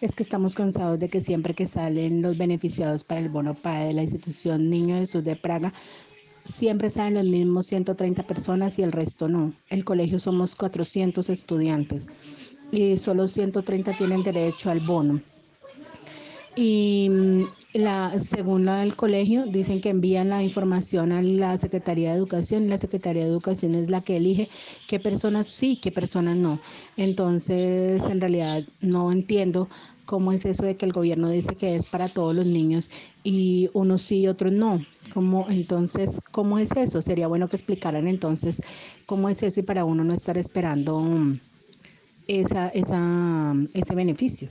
Es que estamos cansados de que siempre que salen los beneficiados para el bono PAE de la institución Niño Jesús de Praga, siempre salen los mismos 130 personas y el resto no. El colegio somos 400 estudiantes y solo 130 tienen derecho al bono. Y mm, la, según la del colegio, dicen que envían la información a la Secretaría de Educación y la Secretaría de Educación es la que elige qué personas sí, qué personas no. Entonces, en realidad, no entiendo cómo es eso de que el gobierno dice que es para todos los niños y unos sí y otros no. ¿Cómo, entonces, ¿cómo es eso? Sería bueno que explicaran entonces cómo es eso y para uno no estar esperando esa, esa, ese beneficio.